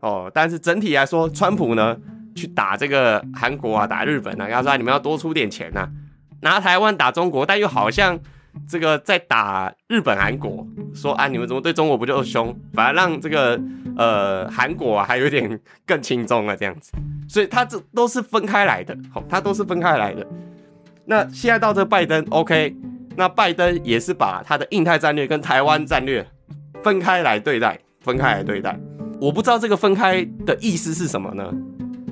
哦，但是整体来说，川普呢去打这个韩国啊，打日本啊，要说你们要多出点钱呐，拿台湾打中国，但又好像。这个在打日本、韩国，说啊，你们怎么对中国不就凶？反而让这个呃韩国啊还有点更轻松了这样子，所以他这都是分开来的，好，他都是分开来的。那现在到这拜登，OK，那拜登也是把他的印太战略跟台湾战略分开来对待，分开来对待。我不知道这个分开的意思是什么呢？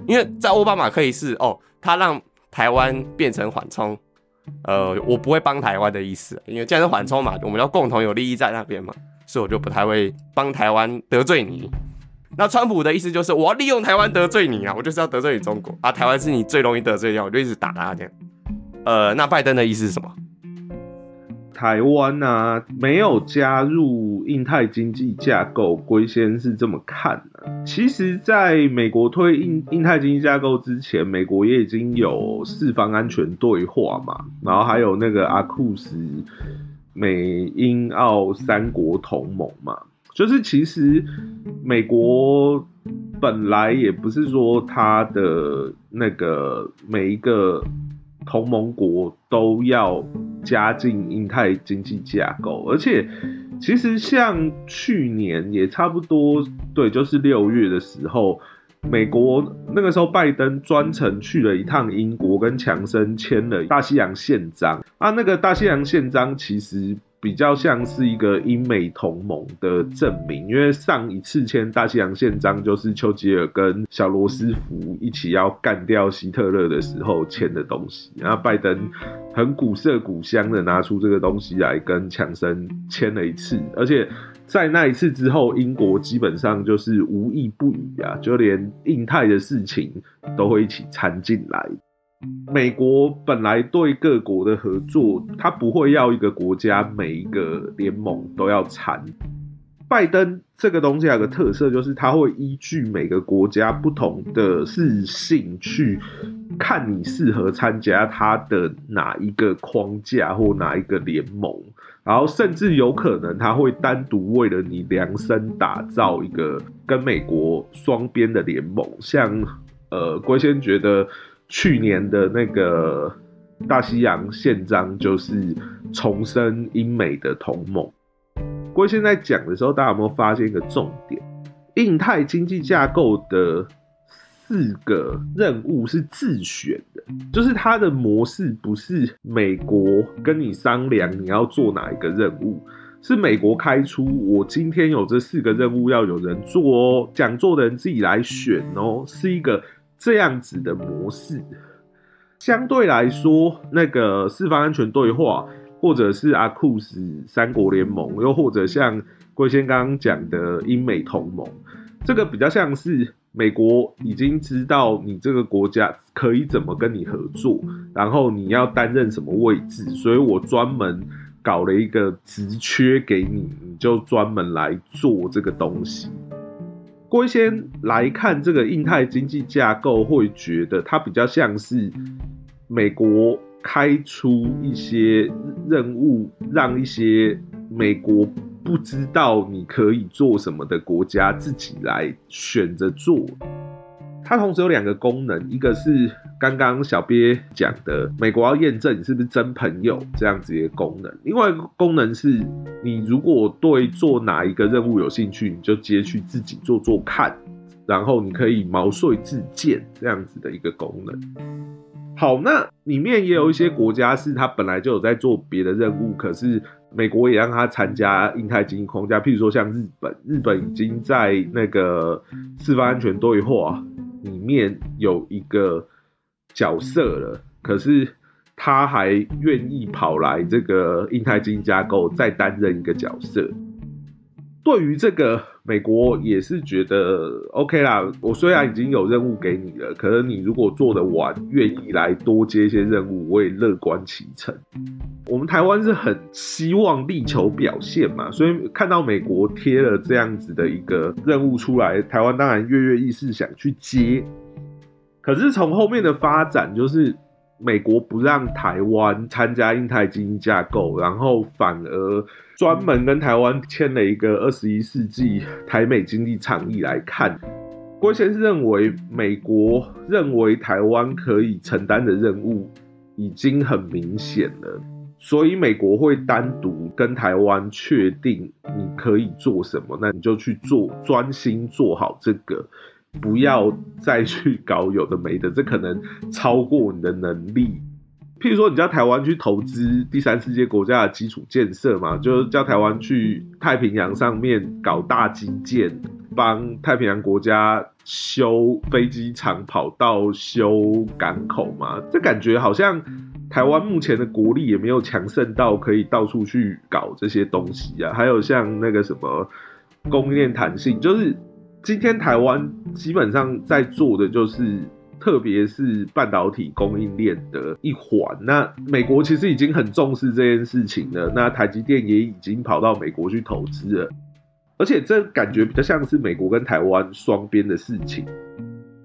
因为在奥巴马可以是哦，他让台湾变成缓冲。呃，我不会帮台湾的意思，因为既然是缓冲嘛，我们要共同有利益在那边嘛，所以我就不太会帮台湾得罪你。那川普的意思就是我要利用台湾得罪你啊，我就是要得罪你中国啊，台湾是你最容易得罪的，我就一直打他这样。呃，那拜登的意思是什么？台湾呐，没有加入印太经济架构，龟先是这么看。其实，在美国推印印太经济架构之前，美国也已经有四方安全对话嘛，然后还有那个阿库斯美英澳三国同盟嘛，就是其实美国本来也不是说他的那个每一个。同盟国都要加进印太经济架构，而且其实像去年也差不多，对，就是六月的时候，美国那个时候拜登专程去了一趟英国，跟强生签了大西洋宪章啊，那个大西洋宪章其实。比较像是一个英美同盟的证明，因为上一次签大西洋宪章就是丘吉尔跟小罗斯福一起要干掉希特勒的时候签的东西，然后拜登很古色古香的拿出这个东西来跟强生签了一次，而且在那一次之后，英国基本上就是无意不语啊，就连印太的事情都会一起掺进来。美国本来对各国的合作，他不会要一个国家每一个联盟都要参。拜登这个东西有个特色，就是他会依据每个国家不同的事性去看你适合参加他的哪一个框架或哪一个联盟，然后甚至有可能他会单独为了你量身打造一个跟美国双边的联盟。像呃，郭先觉得。去年的那个大西洋宪章就是重申英美的同盟。不过现在讲的时候，大家有没有发现一个重点？印太经济架构的四个任务是自选的，就是它的模式不是美国跟你商量你要做哪一个任务，是美国开出我今天有这四个任务要有人做哦，讲座的人自己来选哦，是一个。这样子的模式，相对来说，那个四方安全对话，或者是阿库斯三国联盟，又或者像龟先刚刚讲的英美同盟，这个比较像是美国已经知道你这个国家可以怎么跟你合作，然后你要担任什么位置，所以我专门搞了一个职缺给你，你就专门来做这个东西。郭一先来看这个印太经济架构，会觉得它比较像是美国开出一些任务，让一些美国不知道你可以做什么的国家自己来选择做。它同时有两个功能，一个是刚刚小鳖讲的，美国要验证你是不是真朋友这样子的功能；另外一个功能是，你如果对做哪一个任务有兴趣，你就直接去自己做做看，然后你可以毛遂自荐这样子的一个功能。好，那里面也有一些国家是他本来就有在做别的任务，可是美国也让他参加印太经济框架，譬如说像日本，日本已经在那个四方安全对话。里面有一个角色了，可是他还愿意跑来这个印太经济架构再担任一个角色。对于这个，美国也是觉得 OK 啦。我虽然已经有任务给你了，可是你如果做得完，愿意来多接一些任务，我也乐观其成。我们台湾是很希望力求表现嘛，所以看到美国贴了这样子的一个任务出来，台湾当然跃跃欲试想去接。可是从后面的发展，就是美国不让台湾参加印太经济架构，然后反而专门跟台湾签了一个二十一世纪台美经济倡议来看。郭先生认为，美国认为台湾可以承担的任务已经很明显了。所以美国会单独跟台湾确定你可以做什么，那你就去做，专心做好这个，不要再去搞有的没的，*laughs* 这可能超过你的能力。譬如说，你叫台湾去投资第三世界国家的基础建设嘛，就是叫台湾去太平洋上面搞大基建，帮太平洋国家修飞机场跑道、修港口嘛，这感觉好像。台湾目前的国力也没有强盛到可以到处去搞这些东西啊，还有像那个什么供应链弹性，就是今天台湾基本上在做的就是，特别是半导体供应链的一环。那美国其实已经很重视这件事情了，那台积电也已经跑到美国去投资了，而且这感觉比较像是美国跟台湾双边的事情。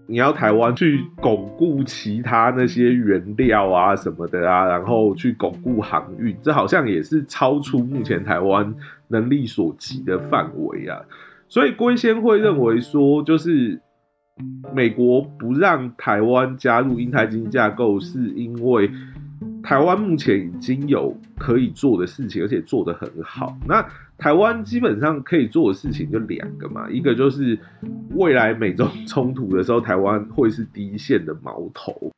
你要台湾去巩固其他那些原料啊什么的啊，然后去巩固航运，这好像也是超出目前台湾能力所及的范围啊。所以龟仙会认为说，就是美国不让台湾加入英太经济架构，是因为。台湾目前已经有可以做的事情，而且做得很好。那台湾基本上可以做的事情就两个嘛，一个就是未来美中冲突的时候，台湾会是第一线的矛头。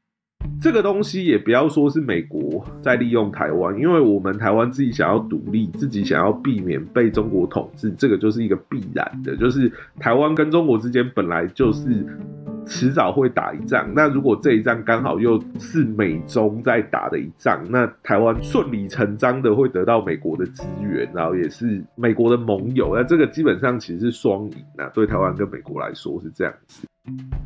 这个东西也不要说是美国在利用台湾，因为我们台湾自己想要独立，自己想要避免被中国统治，这个就是一个必然的，就是台湾跟中国之间本来就是。迟早会打一仗，那如果这一仗刚好又是美中在打的一仗，那台湾顺理成章的会得到美国的资源，然后也是美国的盟友，那这个基本上其实是双赢啊，对台湾跟美国来说是这样子。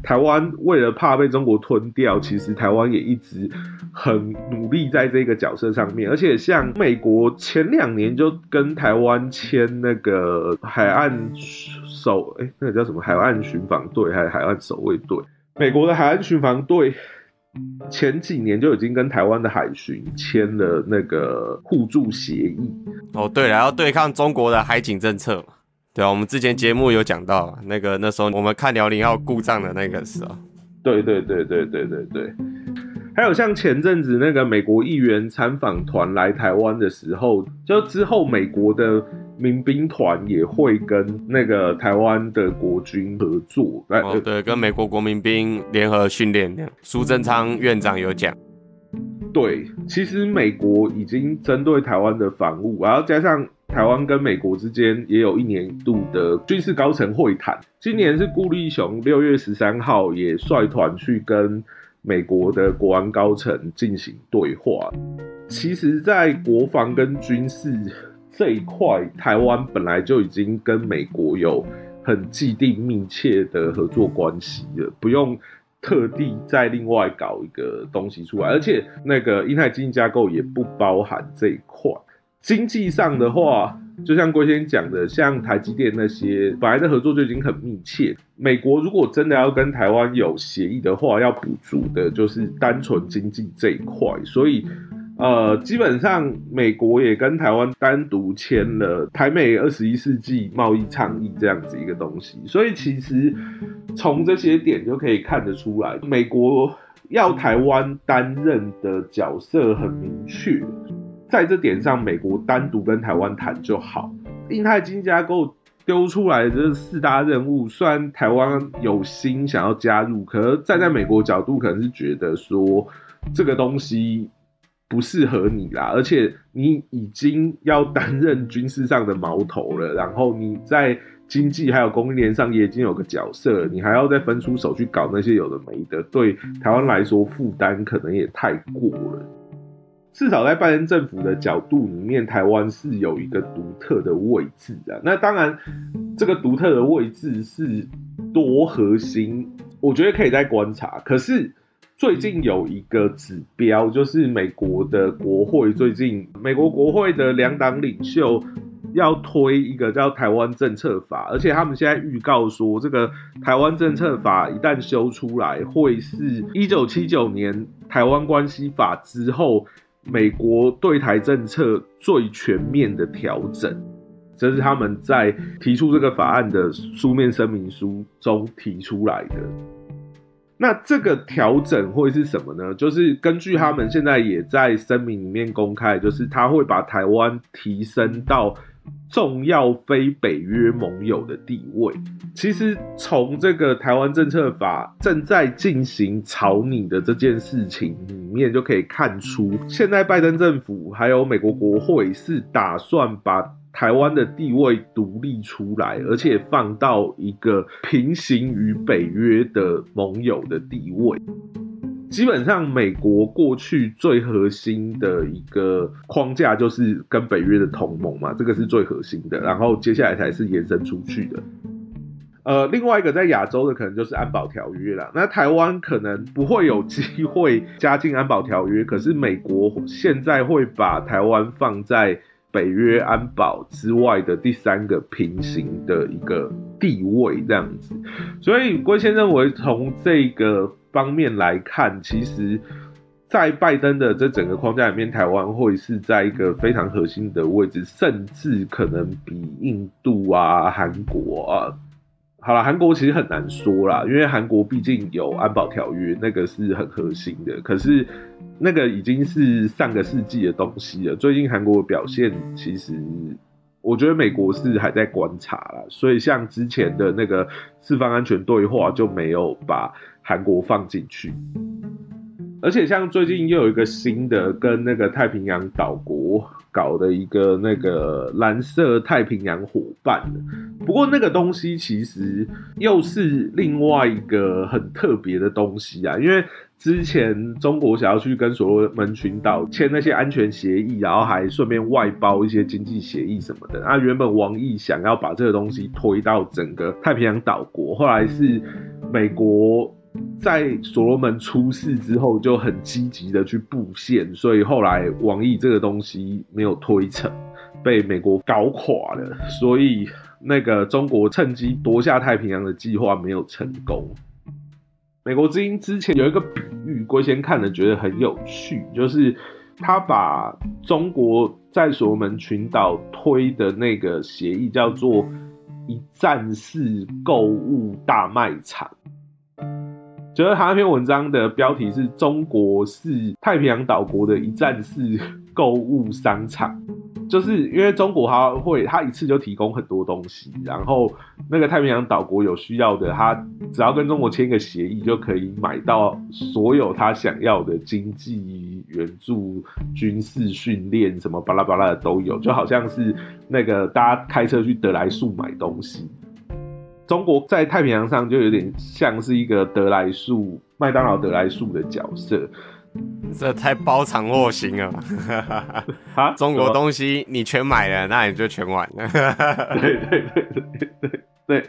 台湾为了怕被中国吞掉，其实台湾也一直很努力在这个角色上面，而且像美国前两年就跟台湾签那个海岸。守哎，那个叫什么海岸巡防队还是海岸守卫队？美国的海岸巡防队前几年就已经跟台湾的海巡签了那个互助协议。哦，对，然后对抗中国的海警政策嘛。对啊，我们之前节目有讲到那个那时候我们看辽宁号故障的那个时候。对对对对对对对。还有像前阵子那个美国议员参访团来台湾的时候，就之后美国的。民兵团也会跟那个台湾的国军合作，哦，对，跟美国国民兵联合训练。苏贞昌院长有讲，对，其实美国已经针对台湾的防务，然后加上台湾跟美国之间也有一年度的军事高层会谈。今年是顾立雄六月十三号也率团去跟美国的国安高层进行对话。其实，在国防跟军事。这一块，台湾本来就已经跟美国有很既定密切的合作关系了，不用特地再另外搞一个东西出来，而且那个印太经济架构也不包含这一块。经济上的话，就像郭先讲的，像台积电那些本来的合作就已经很密切。美国如果真的要跟台湾有协议的话，要补足的就是单纯经济这一块。所以，呃，基本上美国也跟台湾单独签了台美二十一世纪贸易倡议这样子一个东西。所以，其实从这些点就可以看得出来，美国要台湾担任的角色很明确。在这点上，美国单独跟台湾谈就好。印太经济架构丢出来的这四大任务，虽然台湾有心想要加入，可站在美国角度，可能是觉得说这个东西不适合你啦，而且你已经要担任军事上的矛头了，然后你在经济还有供应链上也已经有个角色，你还要再分出手去搞那些有的没的，对台湾来说负担可能也太过了。至少在拜登政府的角度里面，台湾是有一个独特的位置的。那当然，这个独特的位置是多核心，我觉得可以再观察。可是最近有一个指标，就是美国的国会最近，美国国会的两党领袖要推一个叫台湾政策法，而且他们现在预告说，这个台湾政策法一旦修出来，会是一九七九年台湾关系法之后。美国对台政策最全面的调整，这是他们在提出这个法案的书面声明书中提出来的。那这个调整会是什么呢？就是根据他们现在也在声明里面公开，就是他会把台湾提升到。重要非北约盟友的地位，其实从这个台湾政策法正在进行草拟的这件事情里面，就可以看出，现在拜登政府还有美国国会是打算把台湾的地位独立出来，而且放到一个平行于北约的盟友的地位。基本上，美国过去最核心的一个框架就是跟北约的同盟嘛，这个是最核心的。然后接下来才是延伸出去的。呃，另外一个在亚洲的可能就是安保条约了。那台湾可能不会有机会加进安保条约，可是美国现在会把台湾放在北约安保之外的第三个平行的一个地位，这样子。所以郭先认为从这个。方面来看，其实，在拜登的这整个框架里面，台湾会是在一个非常核心的位置，甚至可能比印度啊、韩国啊，好了，韩国其实很难说啦，因为韩国毕竟有安保条约，那个是很核心的。可是那个已经是上个世纪的东西了。最近韩国的表现，其实我觉得美国是还在观察啦，所以像之前的那个四方安全对话就没有把。韩国放进去，而且像最近又有一个新的跟那个太平洋岛国搞的一个那个蓝色太平洋伙伴，不过那个东西其实又是另外一个很特别的东西啊，因为之前中国想要去跟所罗门群岛签那些安全协议，然后还顺便外包一些经济协议什么的，啊，原本王毅想要把这个东西推到整个太平洋岛国，后来是美国。在所罗门出事之后，就很积极的去布线，所以后来网易这个东西没有推成，被美国搞垮了，所以那个中国趁机夺下太平洋的计划没有成功。美国之音之前有一个比喻，龟先看了觉得很有趣，就是他把中国在所罗门群岛推的那个协议叫做一站式购物大卖场。觉得他那篇文章的标题是中国是太平洋岛国的一站式购物商场，就是因为中国他会他一次就提供很多东西，然后那个太平洋岛国有需要的，他只要跟中国签一个协议，就可以买到所有他想要的经济援助、军事训练什么巴拉巴拉的都有，就好像是那个大家开车去德莱树买东西。中国在太平洋上就有点像是一个德莱树、麦当劳德莱树的角色，这太包藏祸心了。*laughs* 啊，中国东西你全买了，那你就全完了。对对对对对。对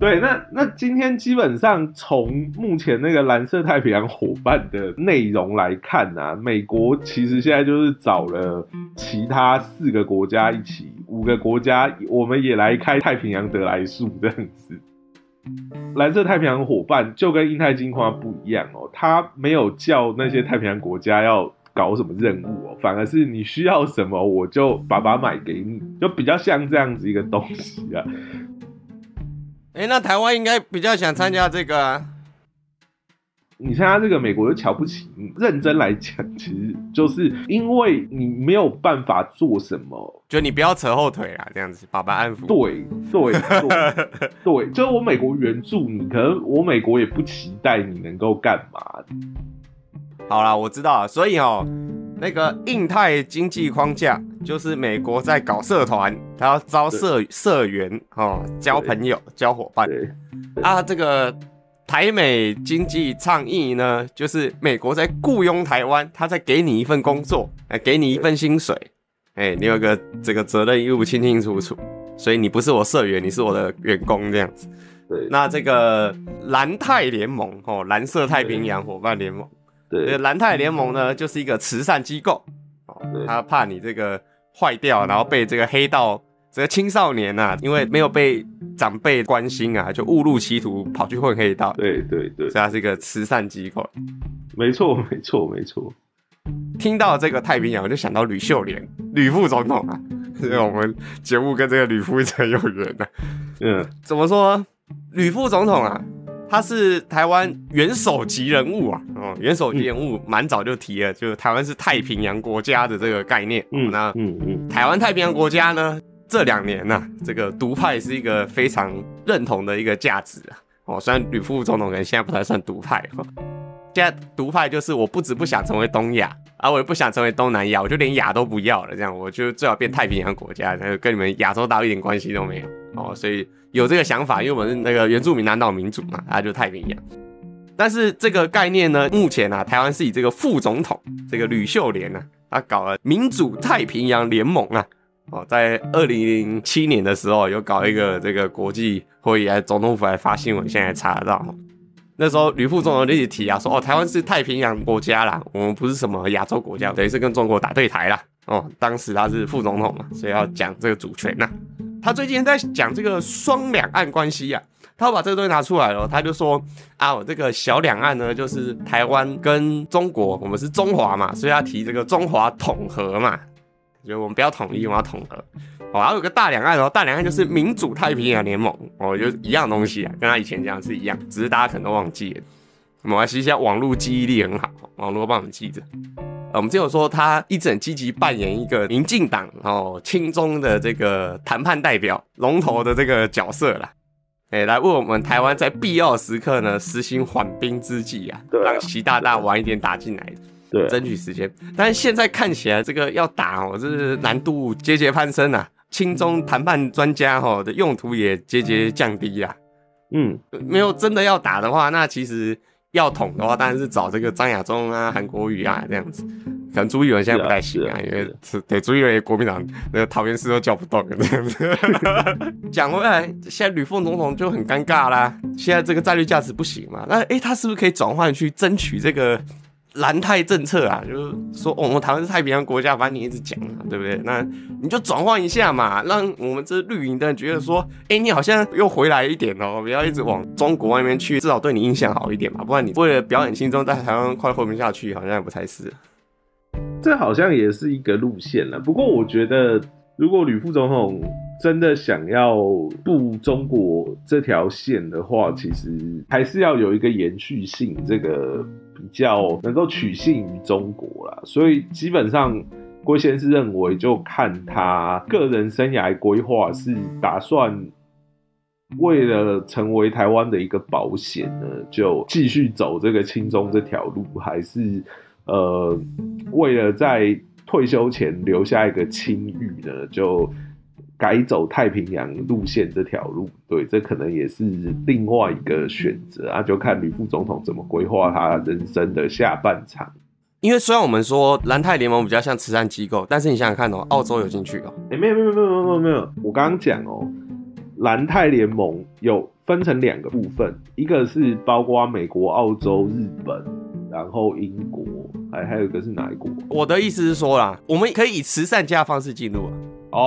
对，那那今天基本上从目前那个蓝色太平洋伙伴的内容来看啊，美国其实现在就是找了其他四个国家一起，五个国家我们也来开太平洋得来速这样子。蓝色太平洋伙伴就跟印太金花不一样哦，他没有叫那些太平洋国家要搞什么任务哦，反而是你需要什么我就把把买给你，就比较像这样子一个东西啊。哎，那台湾应该比较想参加这个啊。你参加这个，美国就瞧不起你。认真来讲，其实就是因为你没有办法做什么，就你不要扯后腿啦，这样子，爸爸安抚。对对对对，*laughs* 就是我美国援助你，可能我美国也不期待你能够干嘛。好啦，我知道了，所以哦，那个印太经济框架就是美国在搞社团，他要招社社员哦，交朋友、交伙伴。啊，这个。台美经济倡议呢，就是美国在雇佣台湾，他在给你一份工作，哎，给你一份薪水，哎，你有个这个责任义务清清楚楚，所以你不是我社员，你是我的员工这样子。对，那这个蓝泰联盟哦，蓝色太平洋伙伴联盟，对，蓝泰联盟呢就是一个慈善机构，哦，他怕你这个坏掉，然后被这个黑道。这个青少年呐，因为没有被长辈关心啊，就误入歧途，跑去混黑道。对对对，所以它是一个慈善机构。没错没错没错。听到这个太平洋，我就想到吕秀莲，吕副总统啊，我们节目跟这个吕副很有缘的。嗯，怎么说？吕副总统啊，他是台湾元首级人物啊。哦，元首级人物蛮早就提了，就是台湾是太平洋国家的这个概念。嗯，那嗯嗯，台湾太平洋国家呢？这两年呐，这个独派是一个非常认同的一个价值啊。哦，虽然吕副总统可能现在不太算独派哈，现在独派就是我不止不想成为东亚，啊，我也不想成为东南亚，我就连亚都不要了。这样，我就最好变太平洋国家，然后跟你们亚洲岛一点关系都没有。哦，所以有这个想法，因为我们那个原住民南岛民族嘛，啊，就太平洋。但是这个概念呢，目前啊，台湾是以这个副总统这个吕秀莲呢，他搞了民主太平洋联盟啊。哦，在二零零七年的时候，有搞一个这个国际会议，总统府还发新闻，现在查得到。那时候吕副总统就一直提啊，说哦，台湾是太平洋国家啦，我们不是什么亚洲国家，等于是跟中国打对台啦。哦，当时他是副总统嘛，所以要讲这个主权呐。他最近在讲这个双两岸关系呀，他把这个东西拿出来了，他就说啊，我这个小两岸呢，就是台湾跟中国，我们是中华嘛，所以要提这个中华统合嘛。就我们不要统一，我们要统合。哦，然后有个大两岸哦，大两岸就是民主太平洋联盟哦，就一样东西啊，跟他以前讲是一样，只是大家可能都忘记了。没关系，现在网络记忆力很好，网络帮我们记着。呃，我们之前说他一直很积极扮演一个民进党哦亲中的这个谈判代表龙头的这个角色啦，哎，来为我们台湾在必要时刻呢实行缓兵之计啊，让习大大晚一点打进来。对，争取时间，但是现在看起来这个要打哦，这是难度节节攀升啊。青中谈判专家哈的用途也节节降低啊。嗯，没有真的要打的话，那其实要捅的话，当然是找这个张亚中啊、韩国瑜啊这样子。可能朱一伦现在不太行啊，因为是对朱一伦国民党那个桃园市都叫不动这样子。*laughs* 讲回来，现在吕凤总统就很尴尬啦。现在这个战略价值不行嘛，那哎，他是不是可以转换去争取这个？蓝太政策啊，就是说我们台湾是太平洋国家，反正你一直讲嘛，对不对？那你就转换一下嘛，让我们这绿营的人觉得说，哎，你好像又回来一点哦，不要一直往中国那边去，至少对你印象好一点嘛，不然你为了表演轻中，在台湾快活不下去，好像也不太是。这好像也是一个路线了。不过我觉得，如果吕副总统真的想要步中国这条线的话，其实还是要有一个延续性，这个。比较能够取信于中国啦，所以基本上郭先是认为，就看他个人生涯规划是打算为了成为台湾的一个保险呢，就继续走这个亲中这条路，还是呃为了在退休前留下一个清誉呢，就。改走太平洋路线这条路，对，这可能也是另外一个选择啊，就看吕副总统怎么规划他人生的下半场。因为虽然我们说蓝泰联盟比较像慈善机构，但是你想想看哦，澳洲有进去哦？哎，没有没有没有没有没有没有，我刚刚讲哦，南泰联盟有分成两个部分，一个是包括美国、澳洲、日本，然后英国，还还有一个是哪一国？我的意思是说啦，我们可以以慈善家的方式进入啊。哦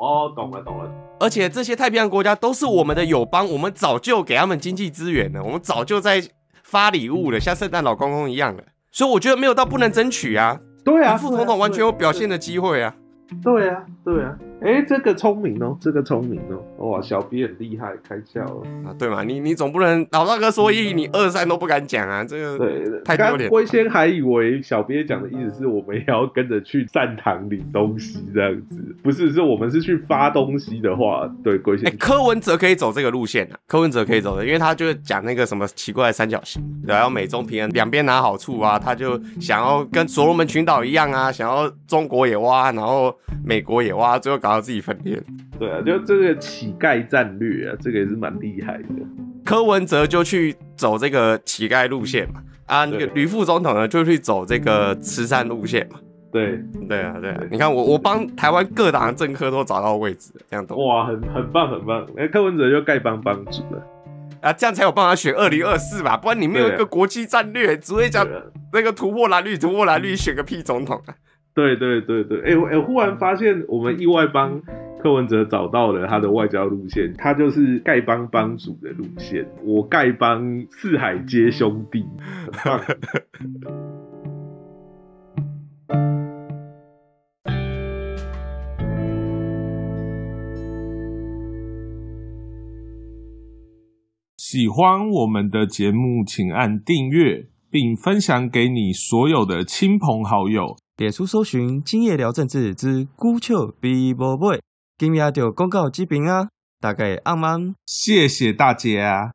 哦，懂了懂了。而且这些太平洋国家都是我们的友邦，我们早就给他们经济资源了，我们早就在发礼物了，像圣诞老公公一样的。所以我觉得没有到不能争取啊。对啊，副总统完全有表现的机会啊。对啊，对啊。哎，这个聪明哦，这个聪明哦，哇，小编很厉害，开窍了啊，对嘛？你你总不能老大哥说一，你二三都不敢讲啊，这个对太丢脸。龟仙还以为小编讲的意思是我们也要跟着去战堂领东西这样子，不是，是我们是去发东西的话，对龟仙。柯文哲可以走这个路线啊，柯文哲可以走的，因为他就是讲那个什么奇怪的三角形，然后美中平衡，两边拿好处啊，他就想要跟所罗门群岛一样啊，想要中国也挖，然后美国也挖，最后搞到自己分裂。对啊，就这个乞丐战略啊，这个也是蛮厉害的。柯文哲就去走这个乞丐路线嘛，啊，那个吕副总统呢就去走这个慈善路线嘛。对，对啊，对啊。你看我我帮台湾各党的政客都找到位置，这样都哇，很很棒很棒。哎，柯文哲就丐帮帮主了啊，这样才有办法选二零二四吧？不然你没有一个国际战略，只会讲那个突破蓝绿，突破蓝绿，选个屁总统啊！对对对对，哎哎，忽然发现我们意外帮柯文哲找到了他的外交路线，他就是丐帮帮主的路线。我丐帮四海皆兄弟，*laughs* 喜欢我们的节目，请按订阅，并分享给你所有的亲朋好友。点书搜寻“今夜聊政治之孤丘比伯贝”，今夜就公告这边啊，大概暗安？谢谢大家。